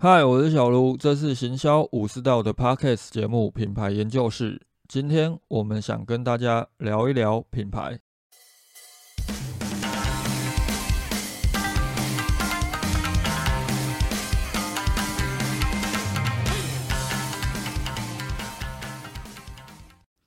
嗨，我是小卢，这是行销武士道的 Podcast 节目《品牌研究室》。今天我们想跟大家聊一聊品牌。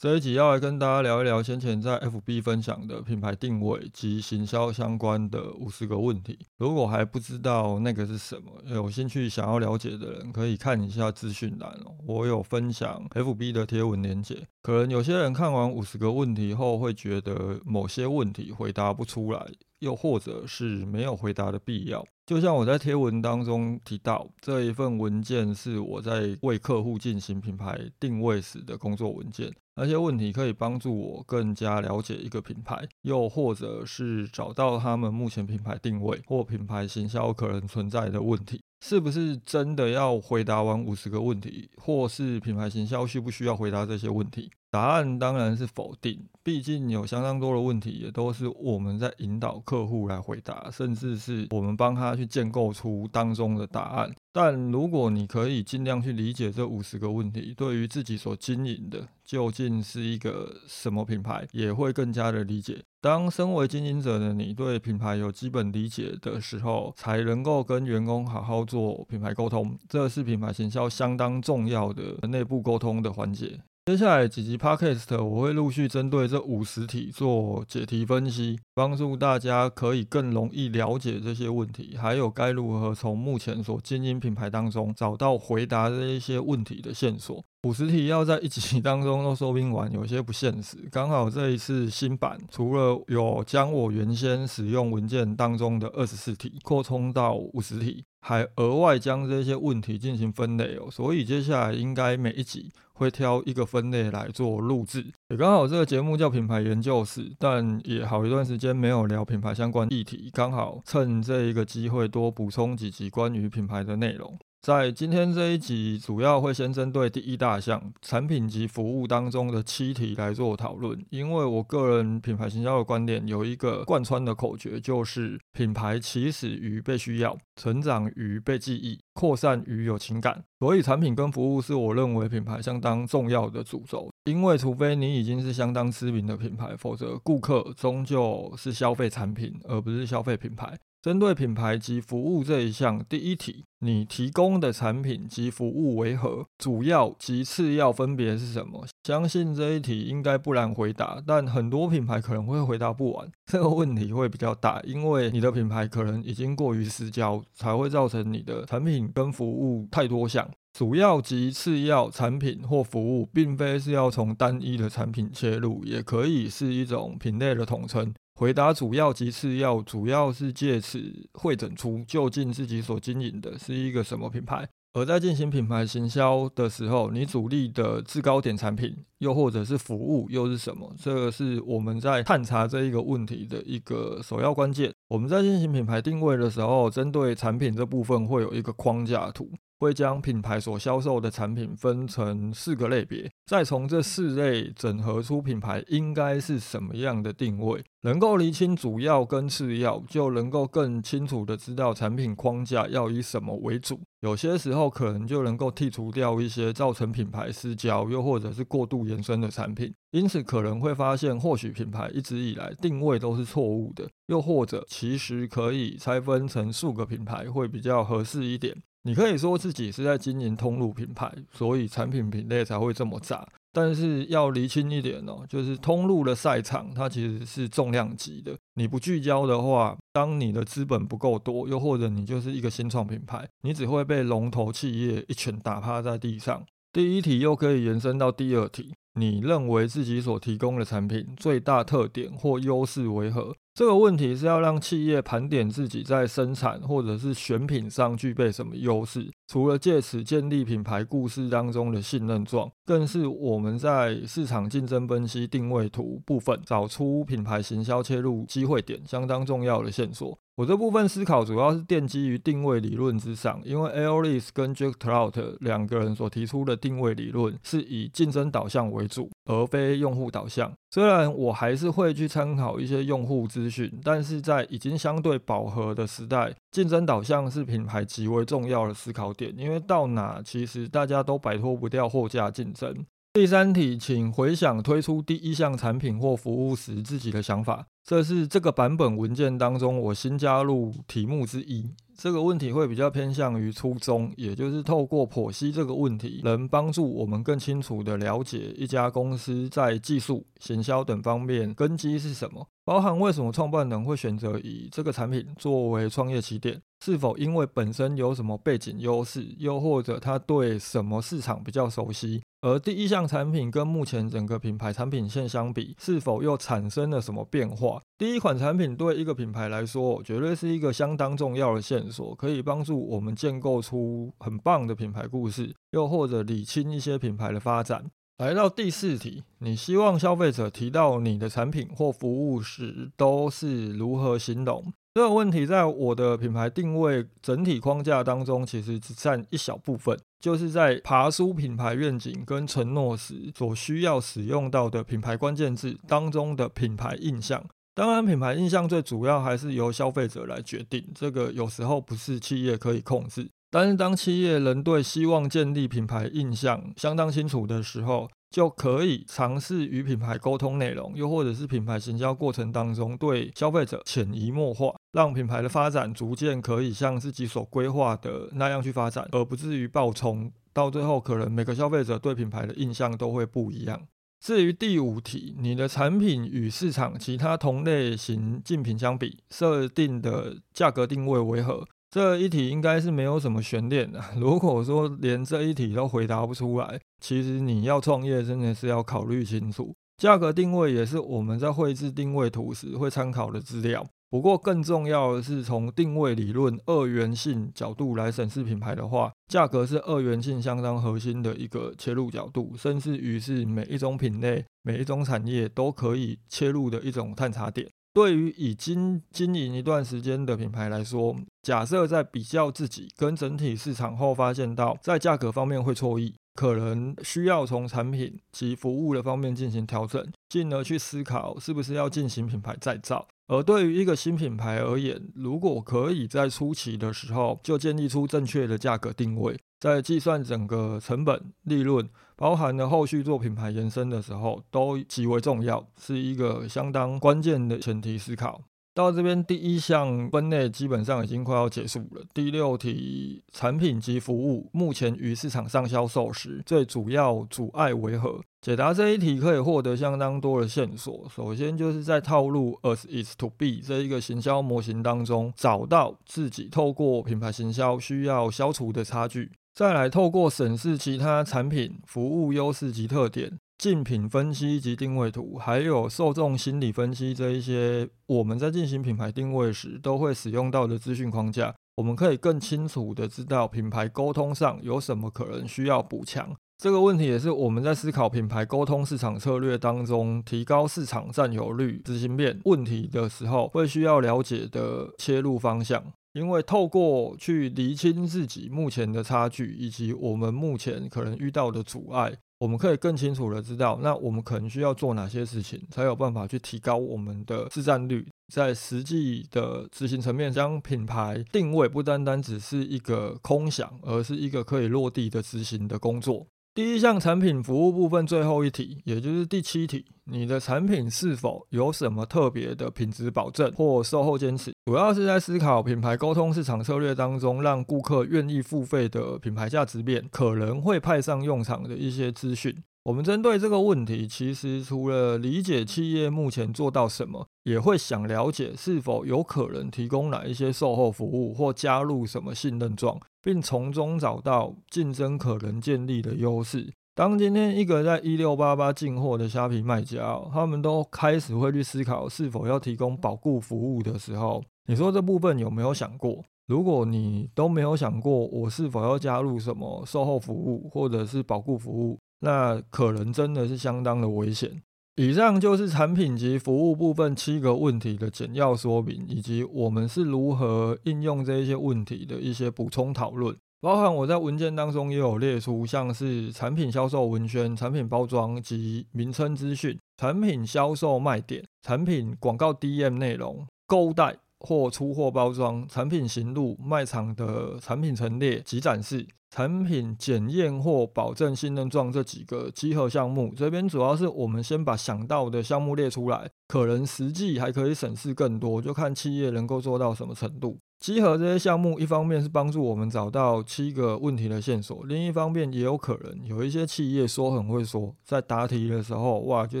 这一集要来跟大家聊一聊先前在 FB 分享的品牌定位及行销相关的五十个问题。如果还不知道那个是什么，有兴趣想要了解的人，可以看一下资讯栏哦。我有分享 FB 的贴文连接。可能有些人看完五十个问题后，会觉得某些问题回答不出来，又或者是没有回答的必要。就像我在贴文当中提到，这一份文件是我在为客户进行品牌定位时的工作文件，那些问题可以帮助我更加了解一个品牌，又或者是找到他们目前品牌定位或品牌行销可能存在的问题。是不是真的要回答完五十个问题，或是品牌行销需不需要回答这些问题？答案当然是否定，毕竟有相当多的问题也都是我们在引导客户来回答，甚至是我们帮他去建构出当中的答案。但如果你可以尽量去理解这五十个问题，对于自己所经营的究竟是一个什么品牌，也会更加的理解。当身为经营者的你对品牌有基本理解的时候，才能够跟员工好好做品牌沟通，这是品牌行销相当重要的内部沟通的环节。接下来几集 Podcast，我会陆续针对这五十题做解题分析，帮助大家可以更容易了解这些问题，还有该如何从目前所经营品牌当中找到回答这一些问题的线索。五十题要在一集当中都说明完，有些不现实。刚好这一次新版，除了有将我原先使用文件当中的二十四题扩充到五十题。还额外将这些问题进行分类哦，所以接下来应该每一集会挑一个分类来做录制。也刚好这个节目叫品牌研究室，但也好一段时间没有聊品牌相关议题，刚好趁这一个机会多补充几集关于品牌的内容。在今天这一集，主要会先针对第一大项产品及服务当中的七题来做讨论。因为我个人品牌行销的观点有一个贯穿的口诀，就是品牌起始于被需要，成长于被记忆，扩散于有情感。所以产品跟服务是我认为品牌相当重要的主轴。因为除非你已经是相当知名的品牌，否则顾客终究是消费产品而不是消费品牌。针对品牌及服务这一项，第一题，你提供的产品及服务为何？主要及次要分别是什么？相信这一题应该不难回答，但很多品牌可能会回答不完，这个问题会比较大，因为你的品牌可能已经过于失焦，才会造成你的产品跟服务太多项。主要及次要产品或服务，并非是要从单一的产品切入，也可以是一种品类的统称。回答主要及次要，主要是借此会诊出究竟自己所经营的是一个什么品牌。而在进行品牌行销的时候，你主力的制高点产品，又或者是服务，又是什么？这个是我们在探查这一个问题的一个首要关键。我们在进行品牌定位的时候，针对产品这部分会有一个框架图。会将品牌所销售的产品分成四个类别，再从这四类整合出品牌应该是什么样的定位，能够厘清主要跟次要，就能够更清楚的知道产品框架要以什么为主。有些时候可能就能够剔除掉一些造成品牌失焦，又或者是过度延伸的产品。因此可能会发现，或许品牌一直以来定位都是错误的，又或者其实可以拆分成数个品牌会比较合适一点。你可以说自己是在经营通路品牌，所以产品品类才会这么炸。但是要厘清一点哦，就是通路的赛场它其实是重量级的。你不聚焦的话，当你的资本不够多，又或者你就是一个新创品牌，你只会被龙头企业一拳打趴在地上。第一题又可以延伸到第二题。你认为自己所提供的产品最大特点或优势为何？这个问题是要让企业盘点自己在生产或者是选品上具备什么优势。除了借此建立品牌故事当中的信任状，更是我们在市场竞争分析定位图部分找出品牌行销切入机会点相当重要的线索。我这部分思考主要是奠基于定位理论之上，因为 Aolis 跟 Jack Trout 两个人所提出的定位理论是以竞争导向为主，而非用户导向。虽然我还是会去参考一些用户资讯，但是在已经相对饱和的时代，竞争导向是品牌极为重要的思考点，因为到哪其实大家都摆脱不掉货架竞争。第三题，请回想推出第一项产品或服务时自己的想法。这是这个版本文件当中我新加入题目之一。这个问题会比较偏向于初衷，也就是透过剖析这个问题，能帮助我们更清楚地了解一家公司在技术、行销等方面根基是什么，包含为什么创办人会选择以这个产品作为创业起点，是否因为本身有什么背景优势，又或者他对什么市场比较熟悉。而第一项产品跟目前整个品牌产品线相比，是否又产生了什么变化？第一款产品对一个品牌来说，绝对是一个相当重要的线索，可以帮助我们建构出很棒的品牌故事，又或者理清一些品牌的发展。来到第四题，你希望消费者提到你的产品或服务时，都是如何形容？这个问题在我的品牌定位整体框架当中，其实只占一小部分，就是在爬书品牌愿景跟承诺时所需要使用到的品牌关键字当中的品牌印象。当然，品牌印象最主要还是由消费者来决定，这个有时候不是企业可以控制。但是，当企业人对希望建立品牌印象相当清楚的时候，就可以尝试与品牌沟通内容，又或者是品牌行销过程当中对消费者潜移默化，让品牌的发展逐渐可以像自己所规划的那样去发展，而不至于爆冲。到最后，可能每个消费者对品牌的印象都会不一样。至于第五题，你的产品与市场其他同类型竞品相比，设定的价格定位为何？这一题应该是没有什么悬念的。如果说连这一题都回答不出来，其实你要创业真的是要考虑清楚。价格定位也是我们在绘制定位图时会参考的资料。不过更重要的是，从定位理论二元性角度来审视品牌的话，价格是二元性相当核心的一个切入角度，甚至于是每一种品类、每一种产业都可以切入的一种探查点。对于已经经营一段时间的品牌来说，假设在比较自己跟整体市场后，发现到在价格方面会错意，可能需要从产品及服务的方面进行调整，进而去思考是不是要进行品牌再造。而对于一个新品牌而言，如果可以在初期的时候就建立出正确的价格定位。在计算整个成本、利润，包含了后续做品牌延伸的时候，都极为重要，是一个相当关键的前提思考。到这边第一项分类基本上已经快要结束了。第六题，产品及服务目前于市场上销售时，最主要阻碍为何？解答这一题可以获得相当多的线索。首先就是在套路 as is to be 这一个行销模型当中，找到自己透过品牌行销需要消除的差距。再来透过审视其他产品、服务优势及特点、竞品分析及定位图，还有受众心理分析这一些，我们在进行品牌定位时都会使用到的资讯框架，我们可以更清楚的知道品牌沟通上有什么可能需要补强。这个问题也是我们在思考品牌沟通市场策略当中，提高市场占有率、执行面问题的时候，会需要了解的切入方向。因为透过去厘清自己目前的差距，以及我们目前可能遇到的阻碍，我们可以更清楚的知道，那我们可能需要做哪些事情，才有办法去提高我们的市占率。在实际的执行层面，将品牌定位不单单只是一个空想，而是一个可以落地的执行的工作。第一项产品服务部分最后一题，也就是第七题，你的产品是否有什么特别的品质保证或售后坚持？主要是在思考品牌沟通市场策略当中，让顾客愿意付费的品牌价值面可能会派上用场的一些资讯。我们针对这个问题，其实除了理解企业目前做到什么，也会想了解是否有可能提供哪一些售后服务，或加入什么信任状，并从中找到竞争可能建立的优势。当今天一个在一六八八进货的虾皮卖家，他们都开始会去思考是否要提供保固服务的时候，你说这部分有没有想过？如果你都没有想过，我是否要加入什么售后服务或者是保固服务？那可能真的是相当的危险。以上就是产品及服务部分七个问题的简要说明，以及我们是如何应用这一些问题的一些补充讨论。包含我在文件当中也有列出，像是产品销售文宣、产品包装及名称资讯、产品销售卖点、产品广告 DM 内容、购物袋。或出货包装、产品行路、卖场的产品陈列及展示、产品检验或保证信任状这几个集合项目，这边主要是我们先把想到的项目列出来，可能实际还可以审视更多，就看企业能够做到什么程度。集合这些项目，一方面是帮助我们找到七个问题的线索，另一方面也有可能有一些企业说很会说，在答题的时候，哇，就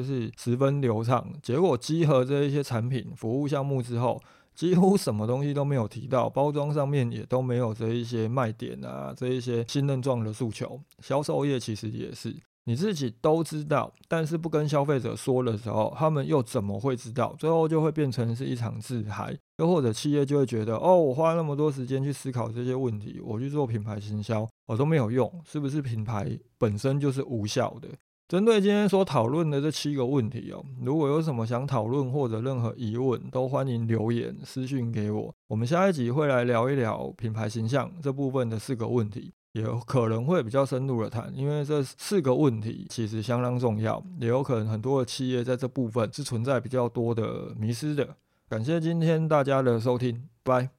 是十分流畅，结果集合这一些产品服务项目之后。几乎什么东西都没有提到，包装上面也都没有这一些卖点啊，这一些信任状的诉求。销售业其实也是，你自己都知道，但是不跟消费者说的时候，他们又怎么会知道？最后就会变成是一场自嗨，又或者企业就会觉得，哦，我花那么多时间去思考这些问题，我去做品牌行销，我都没有用，是不是品牌本身就是无效的？针对今天所讨论的这七个问题哦，如果有什么想讨论或者任何疑问，都欢迎留言私讯给我。我们下一集会来聊一聊品牌形象这部分的四个问题，也有可能会比较深入的谈，因为这四个问题其实相当重要，也有可能很多的企业在这部分是存在比较多的迷失的。感谢今天大家的收听，拜。